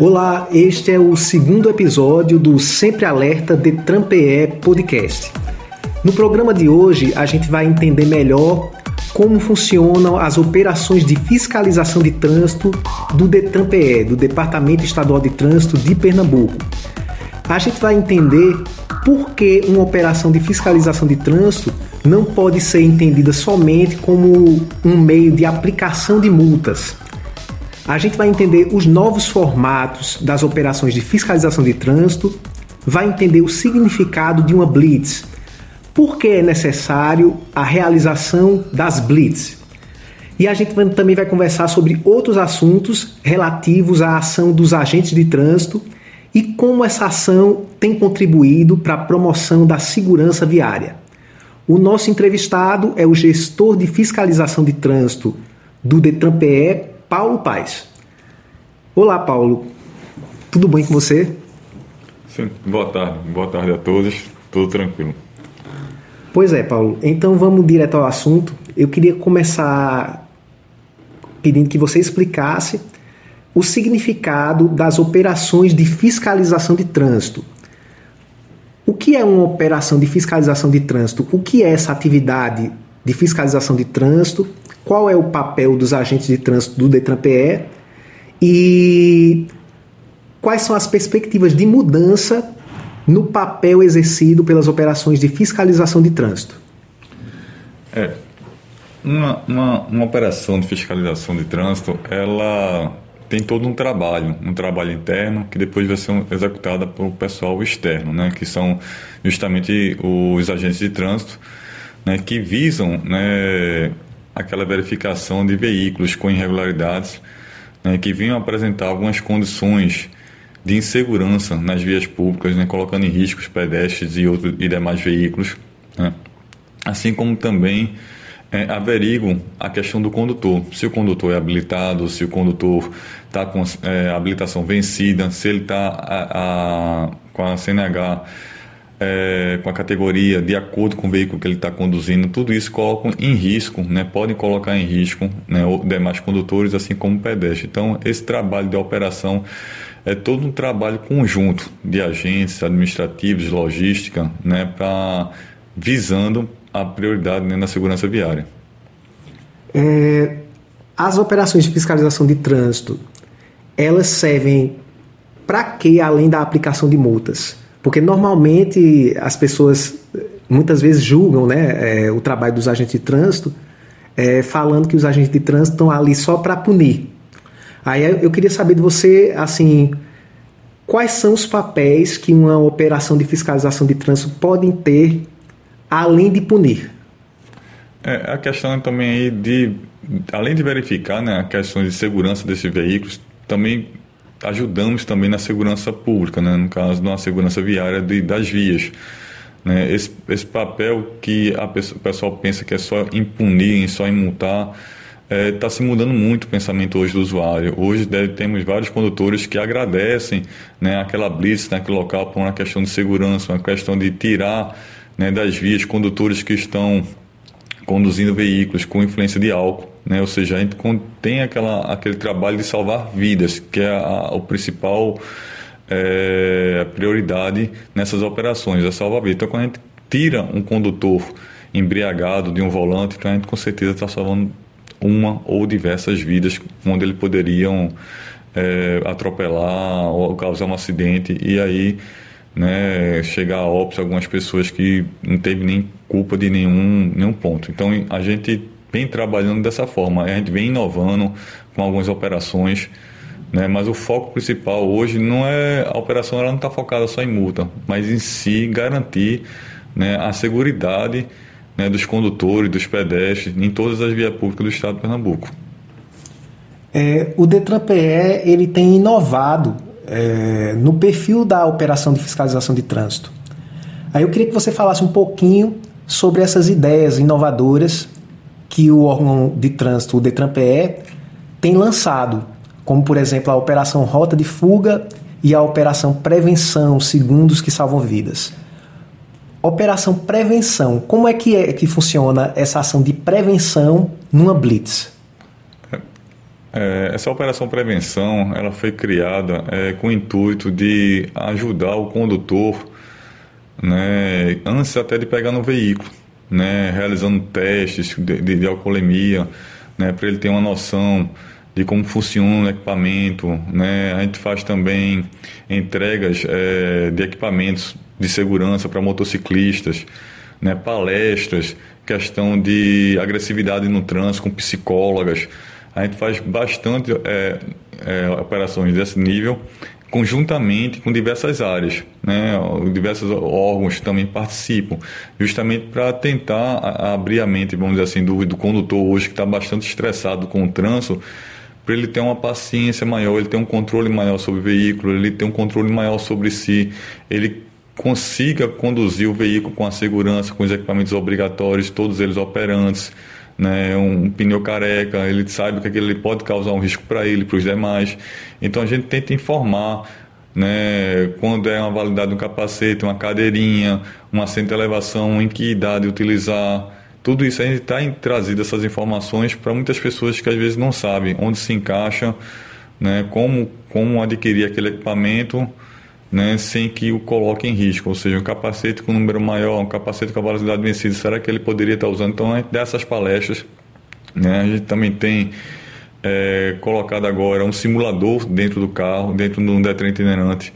Olá, este é o segundo episódio do Sempre Alerta de Trampeé Podcast. No programa de hoje, a gente vai entender melhor como funcionam as operações de fiscalização de trânsito do DETRAN-PE, do Departamento Estadual de Trânsito de Pernambuco. A gente vai entender por que uma operação de fiscalização de trânsito não pode ser entendida somente como um meio de aplicação de multas, a gente vai entender os novos formatos das operações de fiscalização de trânsito, vai entender o significado de uma blitz, por que é necessário a realização das blitz. E a gente também vai conversar sobre outros assuntos relativos à ação dos agentes de trânsito e como essa ação tem contribuído para a promoção da segurança viária. O nosso entrevistado é o gestor de fiscalização de trânsito do Detran-PE, Paulo Paz. Olá, Paulo. Tudo bem com você? Sim, boa tarde. Boa tarde a todos. Tudo tranquilo. Pois é, Paulo. Então vamos direto ao assunto. Eu queria começar pedindo que você explicasse o significado das operações de fiscalização de trânsito. O que é uma operação de fiscalização de trânsito? O que é essa atividade de fiscalização de trânsito? Qual é o papel dos agentes de trânsito do Detran-PE e quais são as perspectivas de mudança no papel exercido pelas operações de fiscalização de trânsito. É, uma, uma, uma operação de fiscalização de trânsito, ela tem todo um trabalho, um trabalho interno que depois vai ser executado pelo pessoal externo, né, que são justamente os agentes de trânsito, né, que visam né, aquela verificação de veículos com irregularidades né, que vinham apresentar algumas condições de insegurança nas vias públicas, né, colocando em risco os pedestres e, outros, e demais veículos, né, assim como também é, averiguam a questão do condutor, se o condutor é habilitado, se o condutor está com é, habilitação vencida, se ele está com a CNH é, com a categoria de acordo com o veículo que ele está conduzindo, tudo isso coloca em risco, né, podem colocar em risco né, demais condutores, assim como pedestres. Então, esse trabalho de operação é todo um trabalho conjunto de agentes administrativos, logística, né, para visando a prioridade né, na segurança viária. É, as operações de fiscalização de trânsito, elas servem para que além da aplicação de multas? Porque normalmente as pessoas muitas vezes julgam né, é, o trabalho dos agentes de trânsito é, falando que os agentes de trânsito estão ali só para punir. Aí eu queria saber de você, assim, quais são os papéis que uma operação de fiscalização de trânsito podem ter além de punir? É, a questão também aí de, além de verificar né, questões de segurança desses veículos, também ajudamos também na segurança pública, né? no caso, na segurança viária de, das vias. Né? Esse, esse papel que a pessoa, o pessoal pensa que é só impunir, só multar, está é, tá se mudando muito o pensamento hoje do usuário. Hoje deve, temos vários condutores que agradecem né, aquela blitz naquele local por uma questão de segurança, uma questão de tirar né, das vias condutores que estão conduzindo veículos com influência de álcool. Né? Ou seja, a gente tem aquela, aquele trabalho de salvar vidas, que é a, o principal é, prioridade nessas operações, é salvar vidas. Então, quando a gente tira um condutor embriagado de um volante, então a gente com certeza está salvando uma ou diversas vidas onde eles poderiam é, atropelar ou causar um acidente e aí né, chegar a óbito algumas pessoas que não teve nem culpa de nenhum, nenhum ponto. Então a gente vem trabalhando dessa forma. A gente vem inovando com algumas operações, né? mas o foco principal hoje não é a operação, ela não está focada só em multa, mas em si garantir né, a segurança né, dos condutores, dos pedestres, em todas as vias públicas do estado de Pernambuco. É, o Detran-PE ele tem inovado é, no perfil da operação de fiscalização de trânsito. Aí eu queria que você falasse um pouquinho sobre essas ideias inovadoras que o órgão de trânsito, o DETRAN-PE, tem lançado, como por exemplo a Operação Rota de Fuga e a Operação Prevenção Segundos que Salvam Vidas. Operação Prevenção, como é que, é que funciona essa ação de prevenção numa blitz? É, essa operação prevenção ela foi criada é, com o intuito de ajudar o condutor né, antes até de pegar no veículo, né, realizando testes de, de, de alcoolemia, né, para ele ter uma noção de como funciona o equipamento. Né? A gente faz também entregas é, de equipamentos de segurança para motociclistas, né? palestras, questão de agressividade no trânsito com psicólogas. A gente faz bastante é, é, operações desse nível, conjuntamente com diversas áreas, né? diversos órgãos também participam, justamente para tentar abrir a mente, vamos dizer assim, do, do condutor hoje que está bastante estressado com o trânsito, para ele ter uma paciência maior, ele ter um controle maior sobre o veículo, ele ter um controle maior sobre si, ele consiga conduzir o veículo com a segurança, com os equipamentos obrigatórios, todos eles operantes, né, um pneu careca, ele sabe que aquele pode causar um risco para ele, para os demais. Então a gente tenta informar né, quando é uma validade de um capacete, uma cadeirinha, uma assento de elevação, em que idade utilizar. Tudo isso a gente está trazido essas informações para muitas pessoas que às vezes não sabem onde se encaixa, né, como, como adquirir aquele equipamento né, sem que o coloque em risco, ou seja, um capacete com número maior, um capacete com a velocidade vencida, será que ele poderia estar usando? Então, gente dessas palestras, né, a gente também tem é, colocado agora um simulador dentro do carro, dentro de um Detran itinerante,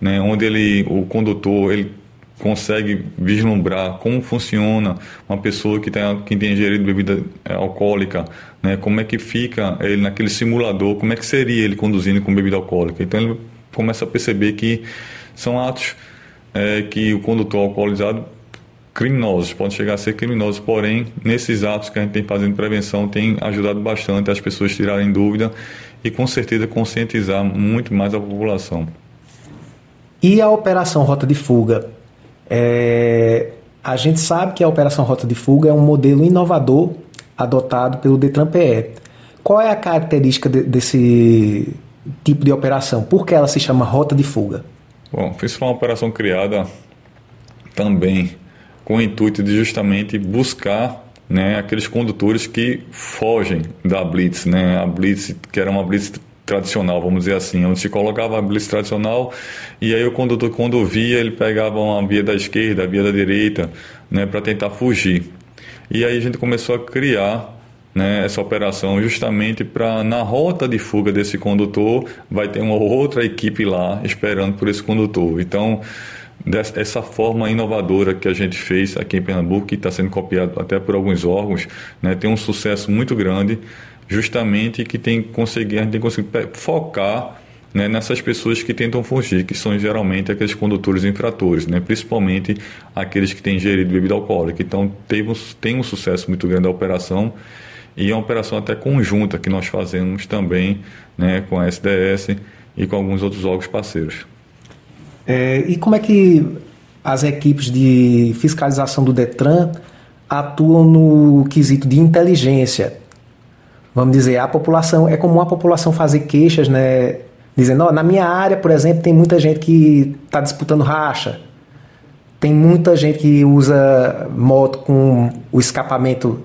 né, onde ele, o condutor ele consegue vislumbrar como funciona uma pessoa que tem, que tem ingerido bebida é, alcoólica, né, como é que fica ele naquele simulador, como é que seria ele conduzindo com bebida alcoólica. Então, ele começa a perceber que são atos é, que o condutor alcoolizado criminosos, podem chegar a ser criminosos, porém, nesses atos que a gente tem fazendo prevenção, tem ajudado bastante as pessoas tirarem dúvida e, com certeza, conscientizar muito mais a população. E a Operação Rota de Fuga? É... A gente sabe que a Operação Rota de Fuga é um modelo inovador adotado pelo Detran-PE. Qual é a característica de, desse, tipo de operação? Por que ela se chama rota de fuga? Bom, isso foi uma operação criada também com o intuito de justamente buscar né, aqueles condutores que fogem da blitz, né, a blitz que era uma blitz tradicional, vamos dizer assim, onde se colocava a blitz tradicional e aí o condutor quando via ele pegava uma via da esquerda, a via da direita, né, para tentar fugir. E aí a gente começou a criar né, essa operação justamente para na rota de fuga desse condutor vai ter uma outra equipe lá esperando por esse condutor. Então dessa forma inovadora que a gente fez aqui em Pernambuco, que está sendo copiado até por alguns órgãos, né, tem um sucesso muito grande, justamente que tem conseguido, a gente tem conseguido focar né, nessas pessoas que tentam fugir, que são geralmente aqueles condutores infratores, né, principalmente aqueles que têm ingerido bebida alcoólica. Então temos, tem um sucesso muito grande a operação e é uma operação até conjunta que nós fazemos também né, com a SDS e com alguns outros órgãos parceiros. É, e como é que as equipes de fiscalização do Detran atuam no quesito de inteligência? Vamos dizer, a população, é comum a população fazer queixas, né? Dizendo, oh, na minha área, por exemplo, tem muita gente que está disputando racha. Tem muita gente que usa moto com o escapamento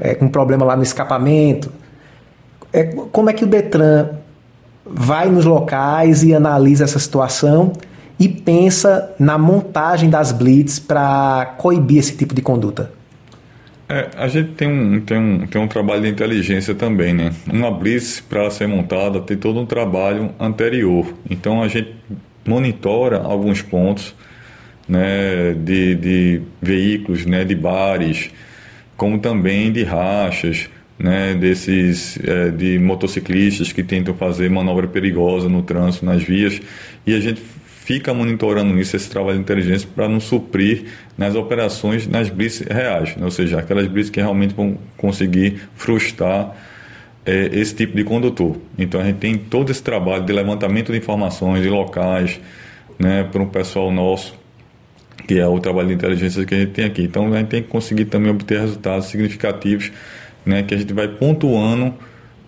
é, com problema lá no escapamento. É, como é que o Detran vai nos locais e analisa essa situação e pensa na montagem das blitz para coibir esse tipo de conduta? É, a gente tem um, tem, um, tem um trabalho de inteligência também, né? Uma blitz, para ser montada, tem todo um trabalho anterior. Então, a gente monitora alguns pontos né, de, de veículos, né, de bares, como também de rachas, né, desses é, de motociclistas que tentam fazer manobra perigosa no trânsito, nas vias, e a gente fica monitorando isso, esse trabalho de inteligência, para nos suprir nas operações, nas blitz reais, né? ou seja, aquelas blitz que realmente vão conseguir frustrar é, esse tipo de condutor. Então a gente tem todo esse trabalho de levantamento de informações de locais, né, para um pessoal nosso que é o trabalho de inteligência que a gente tem aqui. Então a gente tem que conseguir também obter resultados significativos, né, que a gente vai pontuando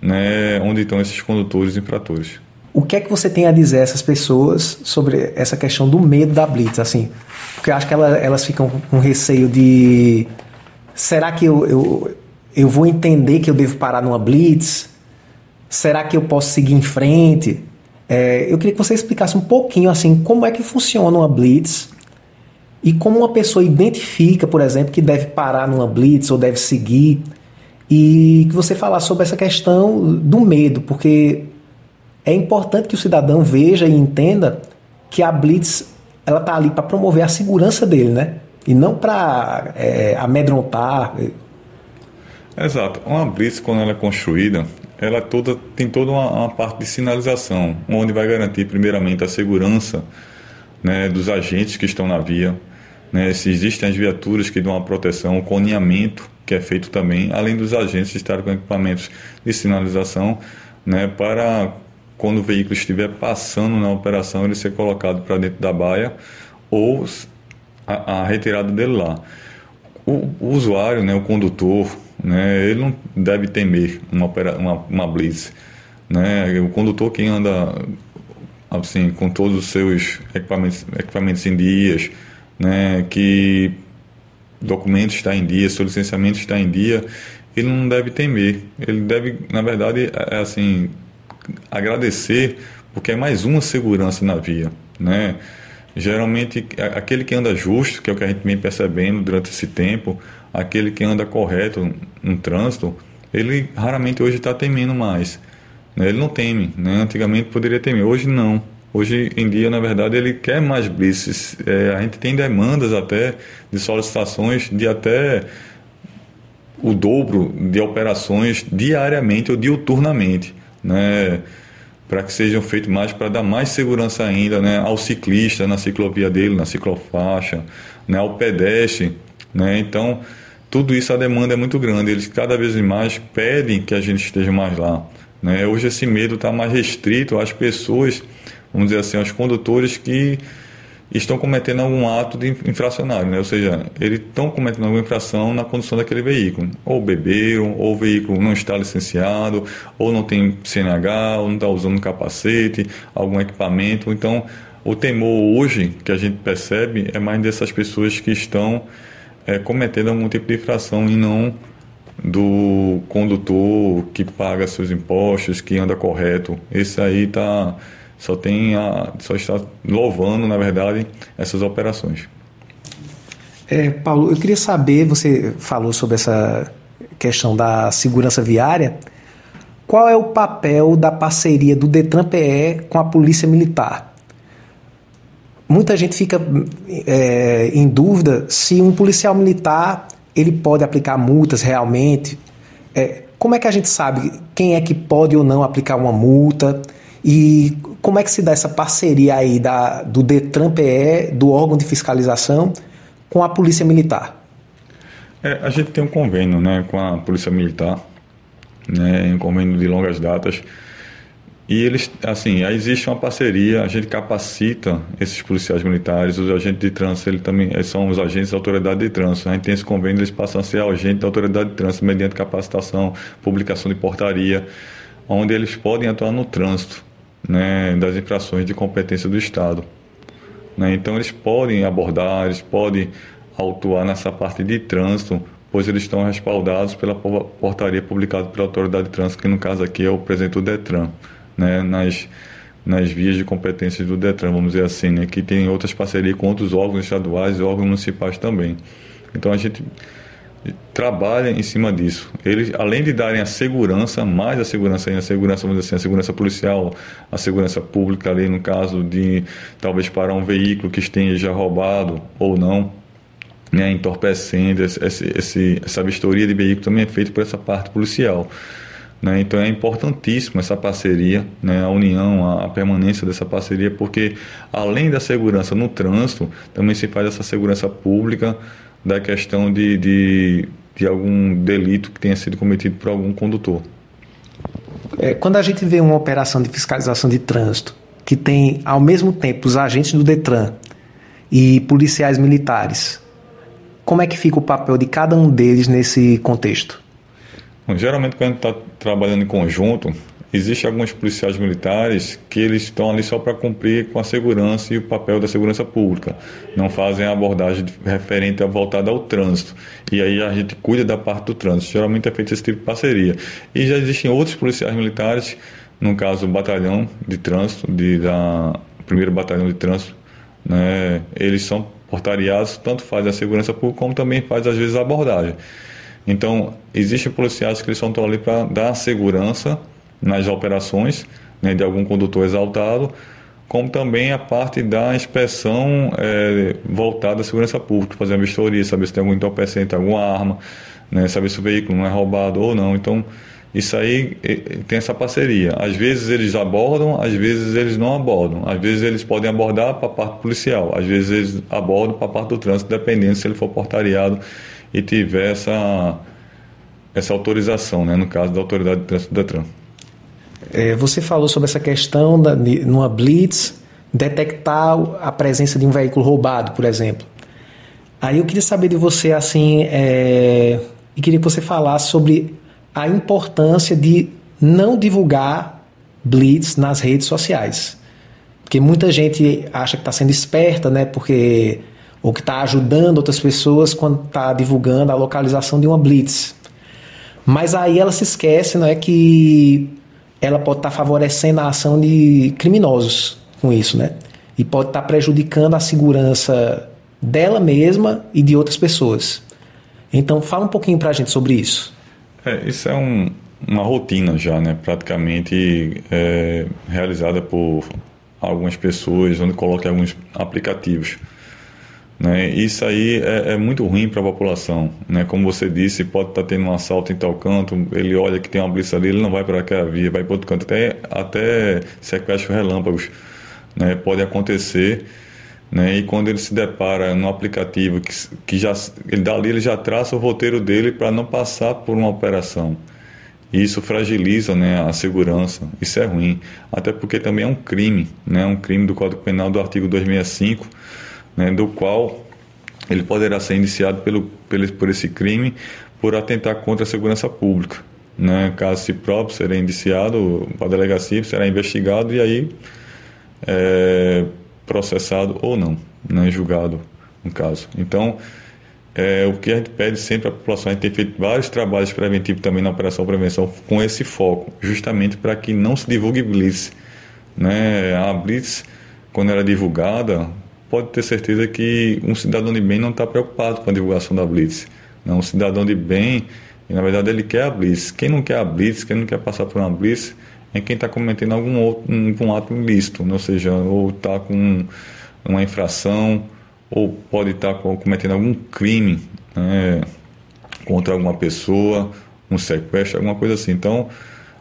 né, onde estão esses condutores infratores. O que é que você tem a dizer a essas pessoas sobre essa questão do medo da blitz, assim? Porque eu acho que ela, elas ficam com receio de será que eu, eu, eu vou entender que eu devo parar numa blitz? Será que eu posso seguir em frente? É, eu queria que você explicasse um pouquinho assim como é que funciona uma blitz e como uma pessoa identifica, por exemplo, que deve parar numa blitz ou deve seguir e que você falasse sobre essa questão do medo, porque é importante que o cidadão veja e entenda que a blitz ela tá ali para promover a segurança dele, né? E não para é, amedrontar. Exato. Uma blitz quando ela é construída, ela toda tem toda uma, uma parte de sinalização, onde vai garantir primeiramente a segurança né, dos agentes que estão na via, né, se existem as viaturas que dão a proteção, o coninhamento que é feito também, além dos agentes estarem com equipamentos de sinalização, né, para quando o veículo estiver passando na operação, ele ser colocado para dentro da baia ou a, a retirada dele lá. O, o, usuário, né, o condutor, né, ele não deve temer uma, uma, uma blitz. Né? O condutor que anda assim, com todos os seus equipamentos, equipamentos em dias, né, que documento está em dia, seu licenciamento está em dia, ele não deve temer. Ele deve, na verdade, é, é assim, agradecer, porque é mais uma segurança na via, né? Geralmente, aquele que anda justo, que é o que a gente vem percebendo durante esse tempo, aquele que anda correto no trânsito, ele raramente hoje está temendo mais. Né? Ele não teme, né? Antigamente poderia temer, hoje não. Hoje em dia, na verdade, ele quer mais blitz. É, a gente tem demandas até de solicitações de até o dobro de operações diariamente ou diuturnamente, né? Para que sejam feitos mais, para dar mais segurança ainda né? ao ciclista na ciclovia dele, na ciclofaixa, né? ao pedestre. Né? Então, tudo isso a demanda é muito grande. Eles cada vez mais pedem que a gente esteja mais lá. Né? Hoje esse medo está mais restrito às pessoas vamos dizer assim, aos condutores que estão cometendo algum ato de infracionário, né? ou seja, eles estão cometendo alguma infração na condução daquele veículo. Ou beberam, ou o veículo não está licenciado, ou não tem CNH, ou não está usando capacete, algum equipamento. Então, o temor hoje que a gente percebe é mais dessas pessoas que estão é, cometendo algum tipo de infração e não do condutor que paga seus impostos, que anda correto. Esse aí está só tem a, só está louvando, na verdade, essas operações. É, Paulo, eu queria saber, você falou sobre essa questão da segurança viária, qual é o papel da parceria do Detran PE com a Polícia Militar? Muita gente fica é, em dúvida se um policial militar ele pode aplicar multas realmente. É, como é que a gente sabe quem é que pode ou não aplicar uma multa? E como é que se dá essa parceria aí da, do Detran PE, do órgão de fiscalização, com a Polícia Militar? É, a gente tem um convênio né, com a Polícia Militar, né, um convênio de longas datas. E eles, assim, existe uma parceria, a gente capacita esses policiais militares, os agentes de trânsito, eles também eles são os agentes da autoridade de trânsito. A gente tem esse convênio, eles passam a ser agentes da autoridade de trânsito mediante capacitação, publicação de portaria, onde eles podem atuar no trânsito né, das infrações de competência do Estado. Né? Então, eles podem abordar, eles podem autuar nessa parte de trânsito, pois eles estão respaldados pela portaria publicada pela Autoridade de Trânsito, que no caso aqui é o presidente do DETRAN, né, nas, nas vias de competência do DETRAN, vamos dizer assim, né, que tem outras parcerias com outros órgãos estaduais e órgãos municipais também. Então, a gente trabalha em cima disso. Eles, além de darem a segurança, mais a segurança a segurança, vamos dizer assim, a segurança policial, a segurança pública ali no caso de talvez parar um veículo que esteja roubado ou não, né, entorpecendo, esse, esse, essa vistoria de veículo também é feita por essa parte policial. Né? Então é importantíssima essa parceria, né? a união, a, a, permanência dessa parceria, porque além da segurança no trânsito, também se faz essa segurança pública da questão de, de, de algum delito que tenha sido cometido por algum condutor. É, quando a gente vê uma operação de fiscalização de trânsito que tem ao mesmo tempo os agentes do Detran e policiais militares, como é que fica o papel de cada um deles nesse contexto? Bom, geralmente quando a gente está trabalhando em conjunto, Existem alguns policiais militares que eles estão ali só para cumprir com a segurança e o papel da segurança pública. Não fazem a abordagem referente a voltada ao trânsito. E aí a gente cuida da parte do trânsito. Geralmente é feito esse tipo de parceria. E já existem outros policiais militares, no caso o batalhão de trânsito, de, da primeiro batalhão de trânsito, né? eles são portariados, tanto faz a segurança pública como também faz às vezes a abordagem. Então, existem policiais que eles estão ali para dar segurança nas operações né, de algum condutor exaltado, como também a parte da inspeção é, voltada à segurança pública, fazer a vistoria, saber se tem algum entorpecente, alguma arma, né, saber se o veículo não é roubado ou não. Então, isso aí tem essa parceria. Às vezes eles abordam, às vezes eles não abordam. Às vezes eles podem abordar para a parte policial, às vezes eles abordam para a parte do trânsito, dependendo se ele for portariado e tiver essa, essa autorização, né, no caso da autoridade de trânsito da Detran. É, você falou sobre essa questão da, de, numa blitz detectar a presença de um veículo roubado, por exemplo. Aí eu queria saber de você assim, é, e queria que você falasse sobre a importância de não divulgar blitz nas redes sociais, porque muita gente acha que está sendo esperta, né? Porque ou que está ajudando outras pessoas quando está divulgando a localização de uma blitz. Mas aí ela se esquece, não é que ela pode estar favorecendo a ação de criminosos com isso, né? E pode estar prejudicando a segurança dela mesma e de outras pessoas. Então, fala um pouquinho para a gente sobre isso. É, isso é um, uma rotina já, né? Praticamente é, realizada por algumas pessoas, onde coloca alguns aplicativos. Né? Isso aí é, é muito ruim para a população. Né? Como você disse, pode estar tá tendo um assalto em tal canto, ele olha que tem uma blitz ali, ele não vai para aquela via, vai para outro canto. Até, até sequestro relâmpagos né? pode acontecer. Né? E quando ele se depara no aplicativo que, que já ele dali ele já traça o roteiro dele para não passar por uma operação. E isso fragiliza né, a segurança. Isso é ruim. Até porque também é um crime, né? um crime do Código Penal do artigo 265 né, do qual ele poderá ser indiciado pelo, pelo, por esse crime por atentar contra a segurança pública. Né? Caso se próprio, será indiciado para a delegacia, será investigado e aí é, processado ou não, né? julgado no caso. Então, é, o que a gente pede sempre à população, a gente tem feito vários trabalhos preventivos também na Operação Prevenção com esse foco, justamente para que não se divulgue blitz. Né? A blitz, quando ela é divulgada, pode ter certeza que um cidadão de bem não está preocupado com a divulgação da Blitz. Não, um cidadão de bem, na verdade, ele quer a Blitz. Quem não quer a Blitz, quem não quer passar por uma Blitz, é quem está cometendo algum outro um, ato ilícito, ou seja, ou está com uma infração, ou pode estar tá cometendo algum crime né, contra alguma pessoa, um sequestro, alguma coisa assim. Então,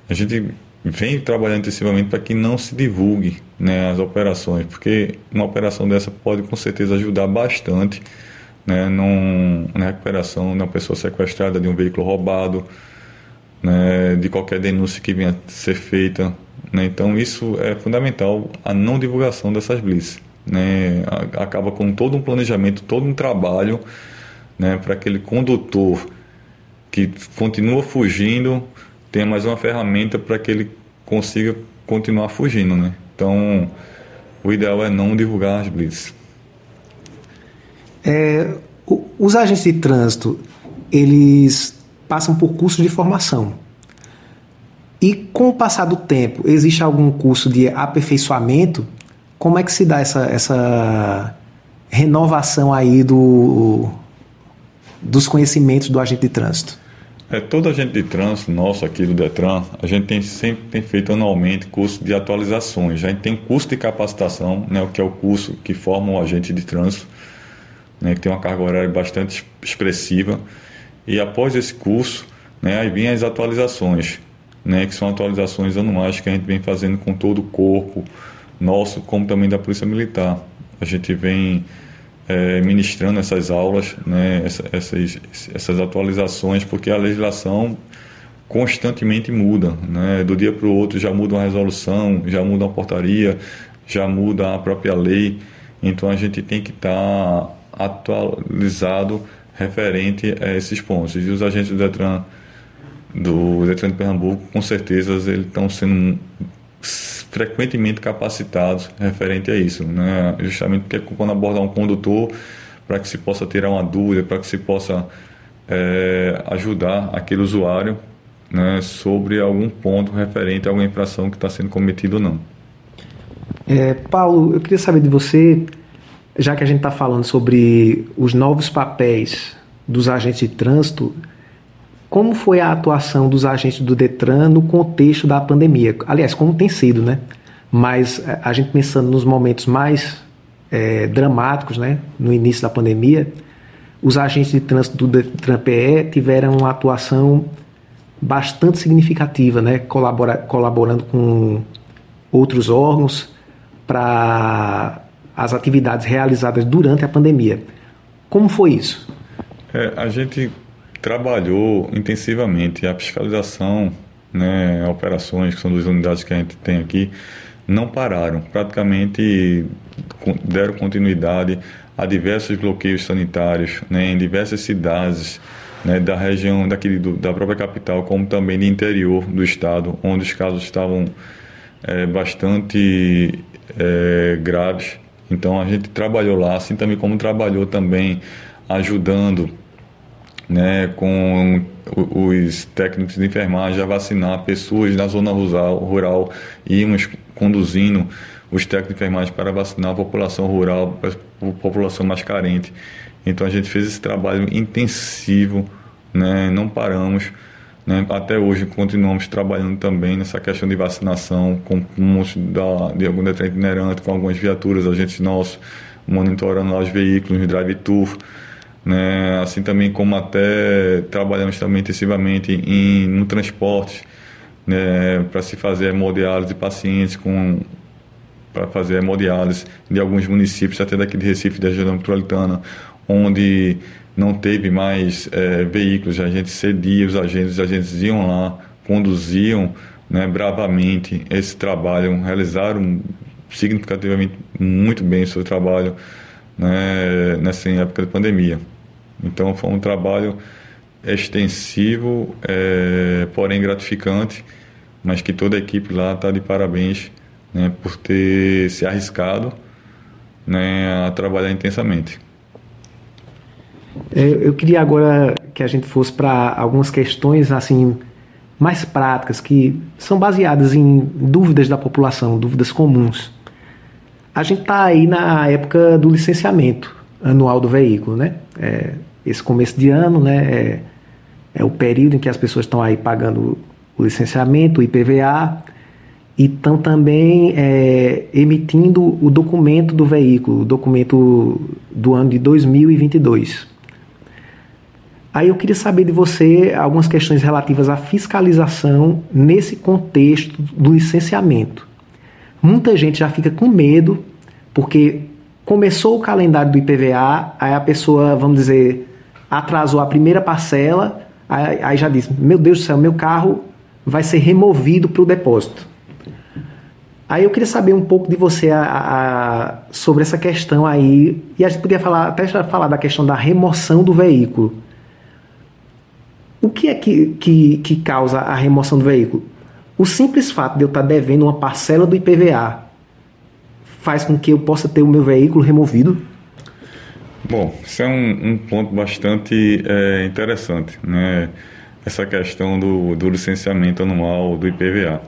a gente vem trabalhando intensivamente para que não se divulgue né, as operações, porque uma operação dessa pode com certeza ajudar bastante né, num, na recuperação de uma pessoa sequestrada, de um veículo roubado, né, de qualquer denúncia que venha a ser feita. Né, então isso é fundamental, a não divulgação dessas blitz. Né, acaba com todo um planejamento, todo um trabalho né, para aquele condutor que continua fugindo tenha mais uma ferramenta para que ele consiga continuar fugindo, né? Então, o ideal é não divulgar as blitz. É, os agentes de trânsito, eles passam por curso de formação. E com o passar do tempo, existe algum curso de aperfeiçoamento? Como é que se dá essa, essa renovação aí do, dos conhecimentos do agente de trânsito? É, todo agente de trânsito nosso aqui do Detran, a gente tem, sempre tem feito anualmente curso de atualizações. A gente tem curso de capacitação, né, o que é o curso que forma o agente de trânsito, né, que tem uma carga horária bastante expressiva. E após esse curso, né, aí vem as atualizações, né, que são atualizações anuais que a gente vem fazendo com todo o corpo nosso, como também da Polícia Militar. A gente vem é, ministrando essas aulas, né, essas, essas atualizações, porque a legislação constantemente muda. Né? Do dia para o outro já muda uma resolução, já muda uma portaria, já muda a própria lei. Então a gente tem que estar tá atualizado referente a esses pontos. E os agentes do Detran do Detran de Pernambuco, com certeza eles estão sendo frequentemente capacitados referente a isso, né? justamente porque quando abordar um condutor, para que se possa tirar uma dúvida, para que se possa é, ajudar aquele usuário né, sobre algum ponto referente a alguma infração que está sendo cometida ou não. É, Paulo, eu queria saber de você, já que a gente está falando sobre os novos papéis dos agentes de trânsito, como foi a atuação dos agentes do Detran no contexto da pandemia? Aliás, como tem sido, né? Mas é, a gente pensando nos momentos mais é, dramáticos, né? No início da pandemia, os agentes de trânsito do Detran PE tiveram uma atuação bastante significativa, né? Colabora, colaborando com outros órgãos para as atividades realizadas durante a pandemia. Como foi isso? É, a gente trabalhou intensivamente a fiscalização, né, operações, que são duas unidades que a gente tem aqui, não pararam. Praticamente deram continuidade a diversos bloqueios sanitários né, em diversas cidades né, da região daquele, do, da própria capital, como também no interior do estado, onde os casos estavam é, bastante é, graves. Então a gente trabalhou lá, assim também como trabalhou também ajudando né, com os técnicos de enfermagem a vacinar pessoas na zona rural, rural íamos conduzindo os técnicos de enfermagem para vacinar a população rural, a população mais carente. Então a gente fez esse trabalho intensivo, né, não paramos. Né, até hoje continuamos trabalhando também nessa questão de vacinação com uns da, de algum detrente itinerante, com algumas viaturas, agentes nossos, monitorando lá os veículos, drive-tour né? assim também como até trabalhamos também intensivamente em, no transporte, né? para se fazer hemodiálise de pacientes com para fazer hemodiálise de alguns municípios, até daqui de Recife, da região metropolitana, onde não teve mais é, veículos, a gente cedia os agentes, os agentes iam lá, conduziam né, bravamente esse trabalho, realizaram significativamente muito bem o seu trabalho né, nessa época de pandemia. Então foi um trabalho extensivo, é, porém gratificante, mas que toda a equipe lá está de parabéns né, por ter se arriscado né, a trabalhar intensamente. É, eu queria agora que a gente fosse para algumas questões assim mais práticas que são baseadas em dúvidas da população, dúvidas comuns. A gente está aí na época do licenciamento anual do veículo, né? É, esse começo de ano, né, é, é o período em que as pessoas estão aí pagando o licenciamento, o IPVA, e estão também é, emitindo o documento do veículo, o documento do ano de 2022. Aí eu queria saber de você algumas questões relativas à fiscalização nesse contexto do licenciamento. Muita gente já fica com medo, porque começou o calendário do IPVA, aí a pessoa, vamos dizer, atrasou a primeira parcela, aí, aí já disse: Meu Deus do céu, meu carro vai ser removido para o depósito. Aí eu queria saber um pouco de você a, a, sobre essa questão aí, e a gente podia falar, até falar da questão da remoção do veículo. O que é que, que, que causa a remoção do veículo? O simples fato de eu estar devendo uma parcela do IPVA faz com que eu possa ter o meu veículo removido? Bom, isso é um, um ponto bastante é, interessante, né? Essa questão do, do licenciamento anual do IPVA.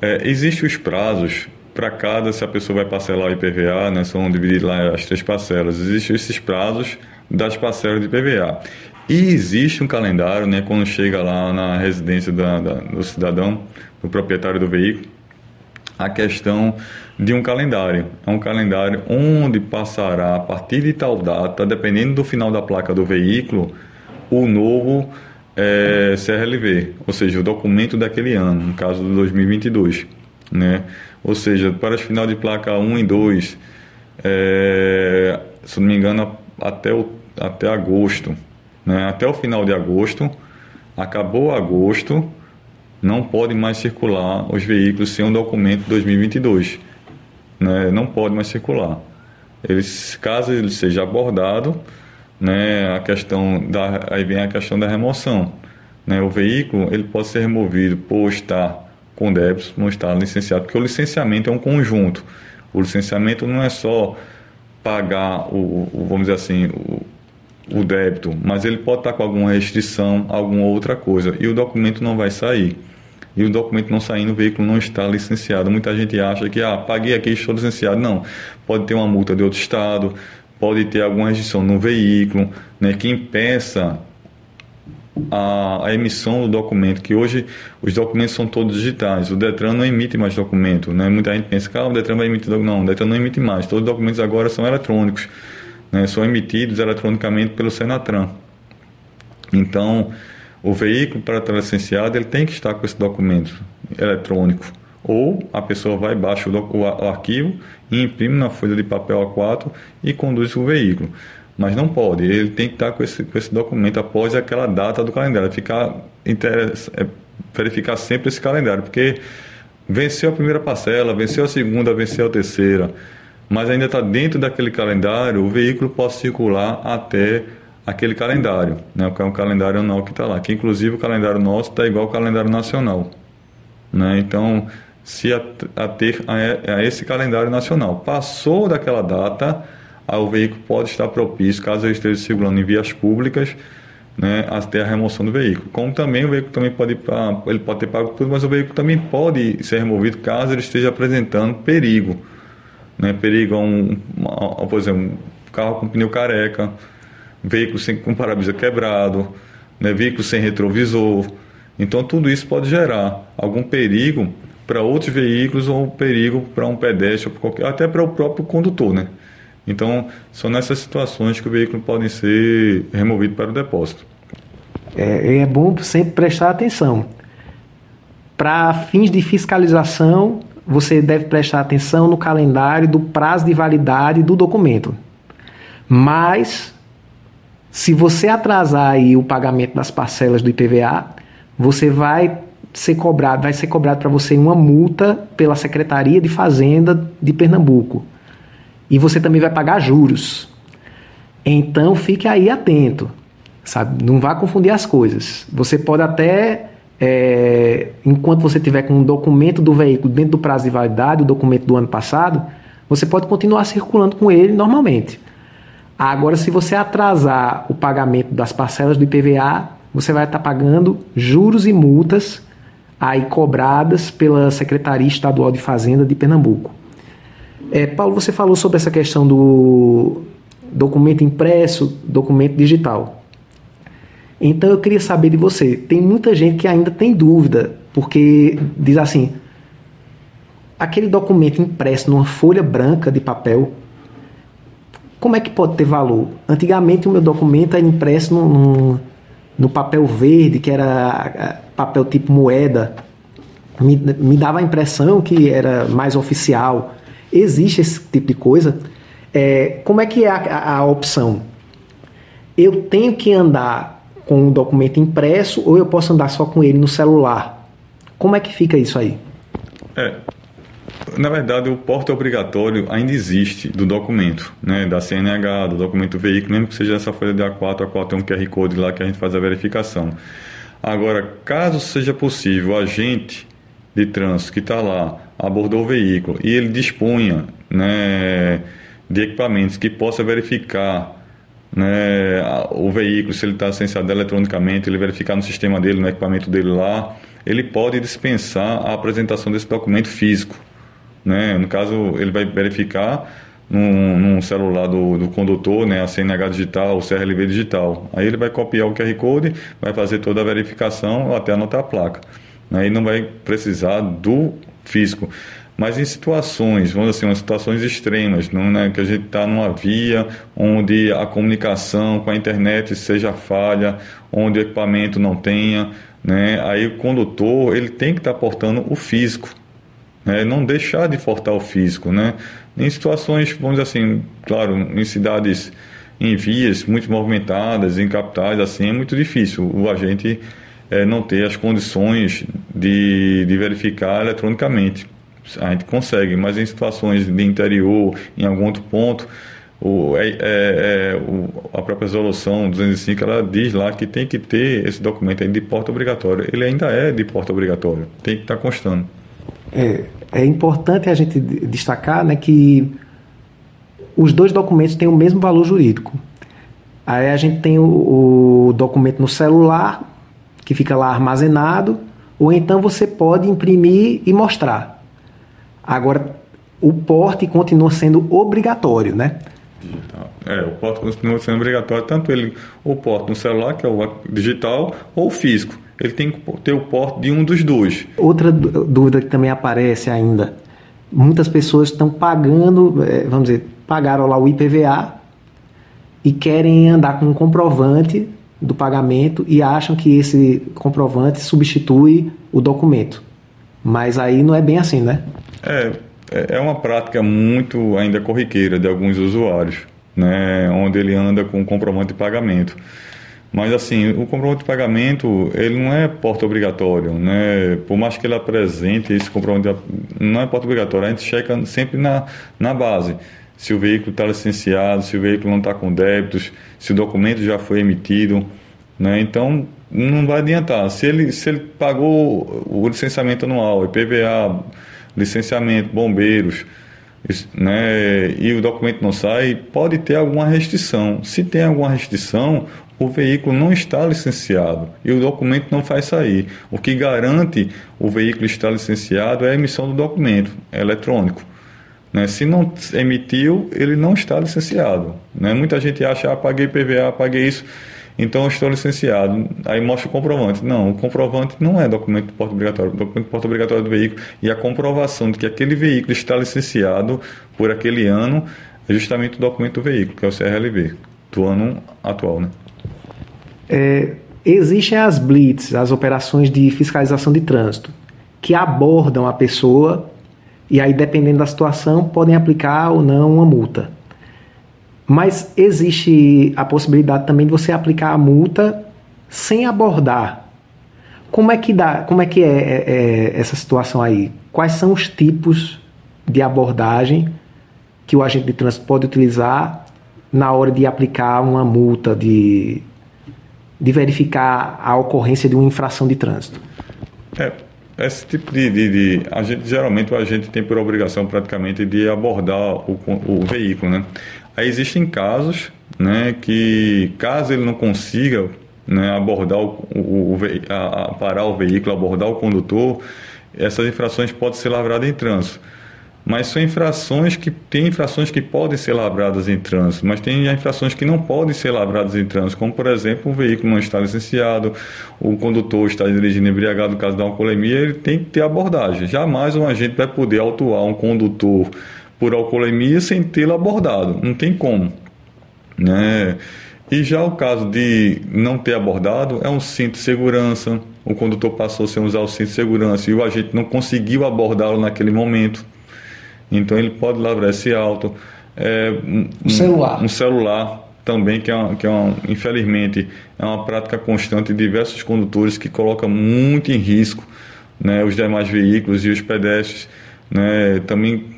É, Existem os prazos para cada, se a pessoa vai parcelar o IPVA, né, são divididos lá as três parcelas. Existem esses prazos das parcelas de IPVA. E existe um calendário, né, quando chega lá na residência da, da, do cidadão, do proprietário do veículo, a questão de um calendário. É um calendário onde passará a partir de tal data, dependendo do final da placa do veículo, o novo é, CRLV, ou seja, o documento daquele ano, no caso do 2022. Né? Ou seja, para os final de placa 1 e 2, é, se não me engano, até, o, até agosto. Né? Até o final de agosto, acabou agosto, não pode mais circular os veículos sem um documento 2022 né, não pode mais circular. Eles, caso ele seja abordado, né, a questão da, aí vem a questão da remoção. né, o veículo ele pode ser removido por estar com débitos, não estar licenciado, porque o licenciamento é um conjunto. O licenciamento não é só pagar o, o vamos dizer assim, o, o débito, mas ele pode estar com alguma restrição, alguma outra coisa, e o documento não vai sair. E o documento não saindo, o veículo não está licenciado. Muita gente acha que, ah, paguei aqui, estou licenciado. Não. Pode ter uma multa de outro estado, pode ter alguma restrição no veículo, né, que impeça a, a, emissão do documento, que hoje os documentos são todos digitais. O Detran não emite mais documento. Né? Muita gente pensa que ah, o Detran vai emitir documento. Não, o Detran não emite mais. Todos os documentos agora são eletrônicos. Né? São emitidos eletronicamente pelo Senatran. Então, o veículo, para estar licenciado, ele tem que estar com esse documento eletrônico. Ou a pessoa vai, baixa o, o, o arquivo e imprime na folha de papel A4 e conduz o veículo mas não pode. Ele tem que estar com esse, com esse documento após aquela data do calendário. Ficar é, verificar sempre esse calendário, porque venceu a primeira parcela, venceu a segunda, venceu a terceira, mas ainda está dentro daquele calendário, o veículo pode circular até aquele calendário, né? é um calendário anual que está lá, que inclusive o calendário nosso está igual ao calendário nacional. Né? Então, se ater a, a esse calendário nacional. Passou daquela data, o veículo pode estar propício, caso ele esteja circulando em vias públicas, né, até a remoção do veículo. Como também o veículo também pode ele pode ter pago tudo, mas o veículo também pode ser removido caso ele esteja apresentando perigo, né, perigo a um, a, por exemplo, um carro com pneu careca, veículo sem com para-brisa quebrado, né, veículo sem retrovisor. Então tudo isso pode gerar algum perigo para outros veículos ou perigo para um pedestre, qualquer, até para o próprio condutor, né? Então, são nessas situações que o veículo pode ser removido para o depósito. É, é bom sempre prestar atenção. Para fins de fiscalização, você deve prestar atenção no calendário do prazo de validade do documento. Mas, se você atrasar aí o pagamento das parcelas do IPVA, você vai ser cobrado, vai ser cobrado para você uma multa pela Secretaria de Fazenda de Pernambuco e você também vai pagar juros. Então fique aí atento, sabe? Não vá confundir as coisas. Você pode até, é, enquanto você tiver com um documento do veículo dentro do prazo de validade, o documento do ano passado, você pode continuar circulando com ele normalmente. Agora, se você atrasar o pagamento das parcelas do IPVA, você vai estar pagando juros e multas aí cobradas pela Secretaria Estadual de Fazenda de Pernambuco. É, Paulo, você falou sobre essa questão do documento impresso, documento digital. Então eu queria saber de você. Tem muita gente que ainda tem dúvida, porque diz assim: aquele documento impresso numa folha branca de papel, como é que pode ter valor? Antigamente o meu documento era impresso no, no, papel verde, que era papel tipo moeda. Me, me dava a impressão que era mais oficial existe esse tipo de coisa. É, como é que é a, a, a opção? Eu tenho que andar com o documento impresso ou eu posso andar só com ele no celular? Como é que fica isso aí? É, na verdade, o porte obrigatório ainda existe do documento, né, da CNH, do documento veículo, mesmo que seja essa folha de A4, A4 tem um QR Code lá que a gente faz a verificação. Agora, caso seja possível, o agente de trânsito que está lá abordou o veículo e ele dispunha né, de equipamentos que possa verificar né, o veículo, se ele está licenciado eletronicamente, ele verificar no sistema dele, no equipamento dele lá, ele pode dispensar a apresentação desse documento físico. Né? No caso, ele vai verificar num, num celular do, do, condutor, né, a CNH digital, o CRLV digital. Aí ele vai copiar o QR Code, vai fazer toda a verificação até anotar a placa. Aí né? não vai precisar do físico. Mas em situações, vamos dizer assim, situações extremas, não, né, que a gente está numa via onde a comunicação com a internet seja falha, onde o equipamento não tenha, né, aí o condutor ele tem que estar tá portando o físico, né, não deixar de portar o físico. Né, em situações, vamos dizer assim, claro, em cidades em vias muito movimentadas, em capitais, assim, é muito difícil o agente é, não ter as condições de, de verificar eletronicamente. A gente consegue, mas em situações de interior, em algum outro ponto, o, é, é, é, o, a própria resolução 205 ela diz lá que tem que ter esse documento de porta obrigatório. Ele ainda é de porta obrigatório, tem que estar constando. É, é importante a gente destacar né, que os dois documentos têm o mesmo valor jurídico. Aí a gente tem o, o documento no celular, que fica lá armazenado, ou então você pode imprimir e mostrar. Agora, o porte continua sendo obrigatório, né? Digital. É, o porte continua sendo obrigatório, tanto ele, o porte no celular, que é o digital, ou o físico. Ele tem que ter o porte de um dos dois. Outra dúvida que também aparece ainda. Muitas pessoas estão pagando, é, vamos dizer, pagaram lá o IPVA e querem andar com um comprovante do pagamento e acham que esse comprovante substitui o documento. Mas aí não é bem assim, né? É, é, é uma prática muito ainda corriqueira de alguns usuários, né, onde ele anda com comprovante de pagamento. Mas assim, o comprovante de pagamento, ele não é porta obrigatório, né? Por mais que ele apresente esse comprovante, não é porta obrigatório, a gente checa sempre na, na base. Se o veículo está licenciado, se o veículo não está com débitos, se o documento já foi emitido, né? Então, não vai adiantar. Se ele, se ele pagou o licenciamento anual, IPVA, licenciamento, bombeiros, né, e o documento não sai, pode ter alguma restrição. Se tem alguma restrição, o veículo não está licenciado e o documento não faz sair. O que garante o veículo estar licenciado é a emissão do documento eletrônico. Né? Se não emitiu, ele não está licenciado. Né? Muita gente acha, ah, paguei PVA, paguei isso então eu estou licenciado. Aí mostra o comprovante. Não, o comprovante não é documento de porta obrigatório. O documento de porta obrigatório do veículo e a comprovação de que aquele veículo está licenciado por aquele ano é justamente o documento do veículo, que é o CRLV, do ano atual. Né? É, existem as blitz, as operações de fiscalização de trânsito, que abordam a pessoa e aí, dependendo da situação, podem aplicar ou não uma multa. Mas existe a possibilidade também de você aplicar a multa sem abordar. Como é que dá? Como é que é, é, é essa situação aí? Quais são os tipos de abordagem que o agente de trânsito pode utilizar na hora de aplicar uma multa, de, de verificar a ocorrência de uma infração de trânsito? É, esse tipo de, de, de, a gente geralmente o agente tem por obrigação praticamente de abordar o, o veículo, né? Aí existem casos né, que, caso ele não consiga né, abordar o, o, o a, a parar o veículo, abordar o condutor, essas infrações podem ser lavradas em trânsito. Mas são infrações que tem infrações que podem ser lavradas em trânsito, mas tem infrações que não podem ser lavradas em trânsito, como por exemplo, o veículo não está licenciado, o condutor está dirigindo embriagado, no caso da alcoolemia, ele tem que ter abordagem. Jamais um agente vai poder autuar um condutor por alcoolemia sem tê-lo abordado. Não tem como. Né? E já o caso de não ter abordado é um cinto de segurança. O condutor passou sem usar o cinto de segurança e o agente não conseguiu abordá-lo naquele momento. Então ele pode lavrar esse auto. É, um, um, celular. Um celular também, que, é uma, que é uma, infelizmente é uma prática constante de diversos condutores que coloca muito em risco né, os demais veículos e os pedestres. Né, também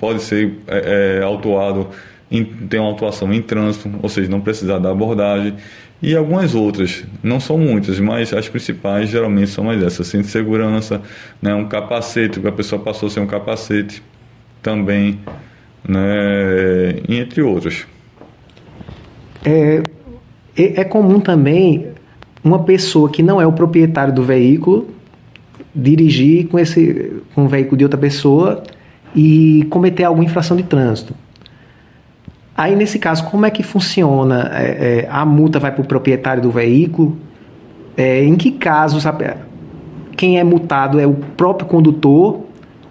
pode ser é, é, autuado, em, tem uma autuação em trânsito, ou seja, não precisar da abordagem, e algumas outras, não são muitas, mas as principais geralmente são mais essas, cinto de segurança, né, um capacete, que a pessoa passou sem um capacete também, né, entre outros. É, é, é comum também uma pessoa que não é o proprietário do veículo dirigir com esse com um veículo de outra pessoa e cometer alguma infração de trânsito. Aí, nesse caso, como é que funciona? É, é, a multa vai para o proprietário do veículo? É, em que casos quem é multado é o próprio condutor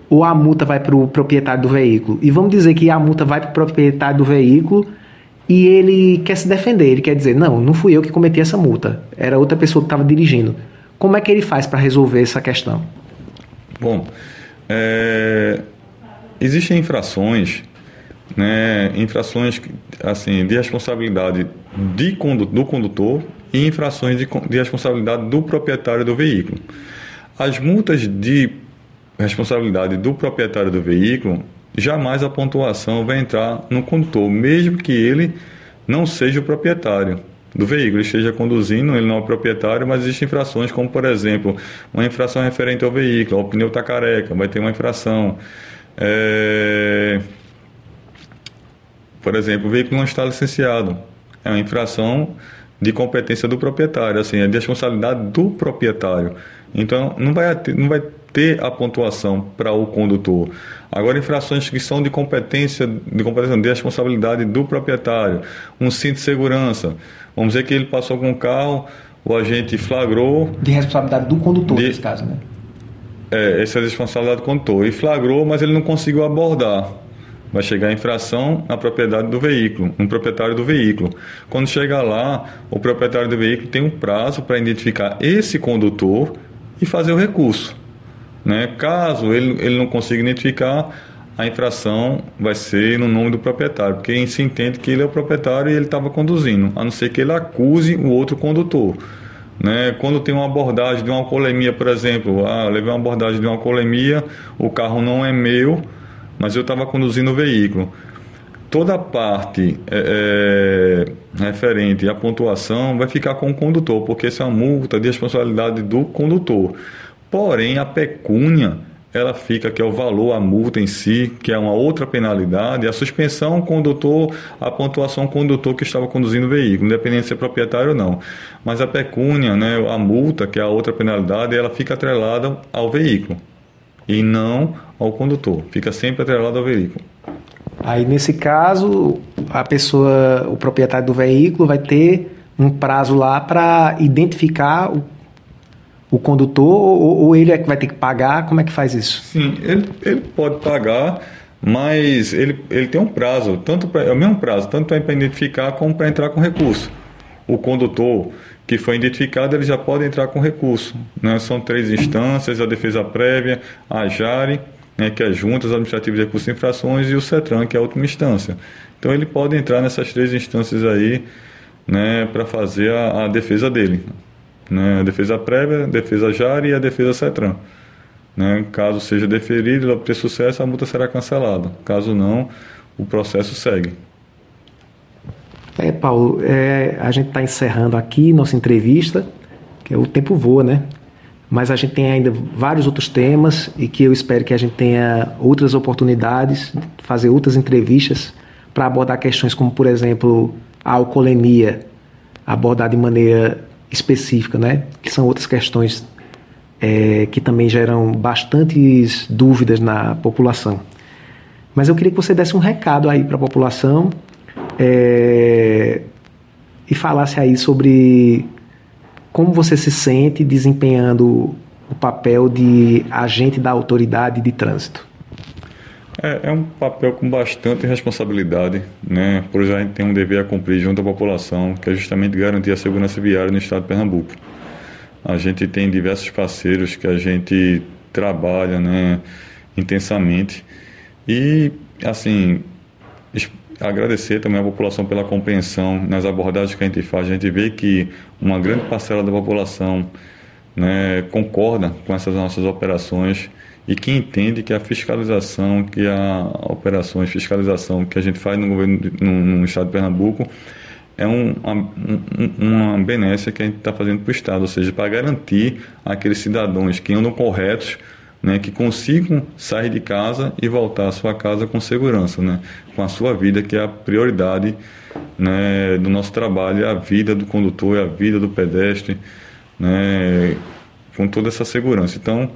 ou a multa vai para o proprietário do veículo? E vamos dizer que a multa vai para o proprietário do veículo e ele quer se defender, ele quer dizer, não, não fui eu que cometi essa multa, era outra pessoa que estava dirigindo. Como é que ele faz para resolver essa questão? Bom, é, Existem infrações, né, infrações assim, de responsabilidade de do condutor e infrações de, de responsabilidade do proprietário do veículo. As multas de responsabilidade do proprietário do veículo jamais a pontuação vai entrar no condutor, mesmo que ele não seja o proprietário do veículo, ele esteja conduzindo, ele não é o proprietário, mas existem infrações, como por exemplo, uma infração referente ao veículo, o pneu está careca, vai ter uma infração. É... Por exemplo, o veículo não está licenciado, é uma infração de competência do proprietário, assim, é de responsabilidade do proprietário. Então, não vai ter, não vai ter a pontuação para o condutor. Agora, infrações que são de competência, de competência, de responsabilidade do proprietário, um cinto de segurança. Vamos dizer que ele passou com o carro, o agente flagrou. De responsabilidade do condutor, de, nesse caso, né? É, essa é responsabilidade do condutor. E flagrou, mas ele não conseguiu abordar vai chegar a infração na propriedade do veículo, no proprietário do veículo. Quando chegar lá, o proprietário do veículo tem um prazo para identificar esse condutor e fazer o recurso. Né? Caso ele, ele não consiga identificar, a infração vai ser no nome do proprietário, porque se entende que ele é o proprietário e ele estava conduzindo, a não ser que ele acuse o outro condutor. Né? Quando tem uma abordagem de uma alcoolemia, por exemplo, ah, levei uma abordagem de uma alcoolemia, o carro não é meu, mas eu estava conduzindo o veículo. Toda a parte é, é, referente à pontuação vai ficar com o condutor, porque essa é uma multa de responsabilidade do condutor. Porém, a pecúnia ela fica, que é o valor, a multa em si, que é uma outra penalidade, a suspensão condutor, a pontuação condutor que estava conduzindo o veículo, independente se é proprietário ou não. Mas a pecúnia, né, a multa, que é a outra penalidade, ela fica atrelada ao veículo e não ao condutor. Fica sempre atrelado ao veículo. Aí nesse caso, a pessoa, o proprietário do veículo vai ter um prazo lá para identificar o, o condutor ou, ou, ele é que vai ter que pagar? Como é que faz isso? Sim, ele, ele pode pagar, mas ele, ele tem um prazo, tanto pra, é o mesmo prazo, tanto para identificar como para entrar com recurso. O condutor que foi identificado, ele já pode entrar com recurso. Né? São três instâncias, a defesa prévia, a JARE, né, que é Juntas Administrativas de Recursos e Infrações, e o CETRAN, que é a última instância. Então ele pode entrar nessas três instâncias aí né, para fazer a, a, defesa dele. Né? A defesa prévia, a defesa JARE e a defesa CETRAN. Né? Caso seja deferido obter sucesso, a multa será cancelada. Caso não, o processo segue. É, Paulo, é, a gente está encerrando aqui nossa entrevista, que o tempo voa, né? Mas a gente tem ainda vários outros temas e que eu espero que a gente tenha outras oportunidades de fazer outras entrevistas para abordar questões como, por exemplo, a alcoolemia, abordar de maneira específica, né? Que são outras questões é, que também geram bastantes dúvidas na população. Mas eu queria que você desse um recado aí para a população é, e falasse aí sobre como você se sente desempenhando o papel de agente da autoridade de trânsito. É, é um papel com bastante responsabilidade, né? Já a gente tem um dever a cumprir junto à população, que é justamente garantir a segurança viária no estado de Pernambuco. A gente tem diversos parceiros que a gente trabalha, né, intensamente e assim agradecer também à população pela compreensão nas abordagens que a gente faz. A gente vê que uma grande parcela da população né, concorda com essas nossas operações e que entende que a fiscalização, que a operações, fiscalização que a gente faz no governo no, no estado de Pernambuco é um, uma, uma benéfica que a gente está fazendo para o estado, ou seja, para garantir aqueles cidadãos que andam corretos né, que consigam sair de casa e voltar à sua casa com segurança, né, com a sua vida, que é a prioridade né, do nosso trabalho, é a vida do condutor, é a vida do pedestre, né, com toda essa segurança. Então,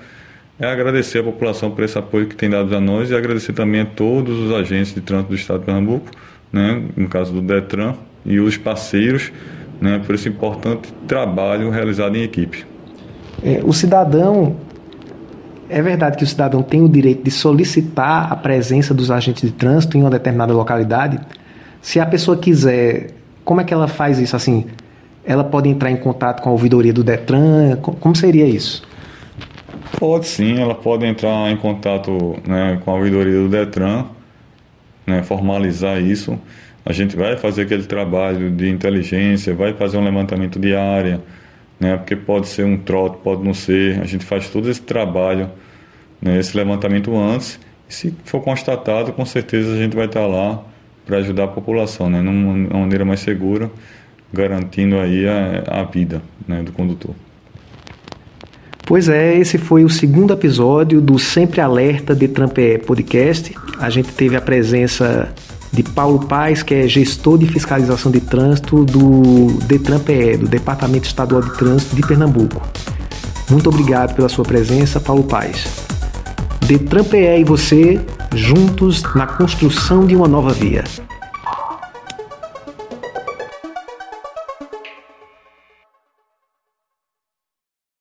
é agradecer a população por esse apoio que tem dado a nós e agradecer também a todos os agentes de trânsito do Estado de Pernambuco, né, no caso do DETRAN, e os parceiros, né, por esse importante trabalho realizado em equipe. É, o cidadão é verdade que o cidadão tem o direito de solicitar a presença dos agentes de trânsito em uma determinada localidade. Se a pessoa quiser, como é que ela faz isso? Assim, ela pode entrar em contato com a ouvidoria do Detran? Como seria isso? Pode sim, ela pode entrar em contato né, com a ouvidoria do Detran, né, formalizar isso. A gente vai fazer aquele trabalho de inteligência, vai fazer um levantamento de área, né, porque pode ser um trote, pode não ser. A gente faz todo esse trabalho né, esse levantamento antes E se for constatado, com certeza a gente vai estar lá para ajudar a população, né, numa maneira mais segura, garantindo aí a, a vida né, do condutor. Pois é, esse foi o segundo episódio do Sempre Alerta de Trampe Podcast. A gente teve a presença de Paulo Paz, que é gestor de fiscalização de trânsito do DETRAN-PE, do Departamento Estadual de Trânsito de Pernambuco. Muito obrigado pela sua presença, Paulo Paz. DETRAN-PE e você, juntos na construção de uma nova via.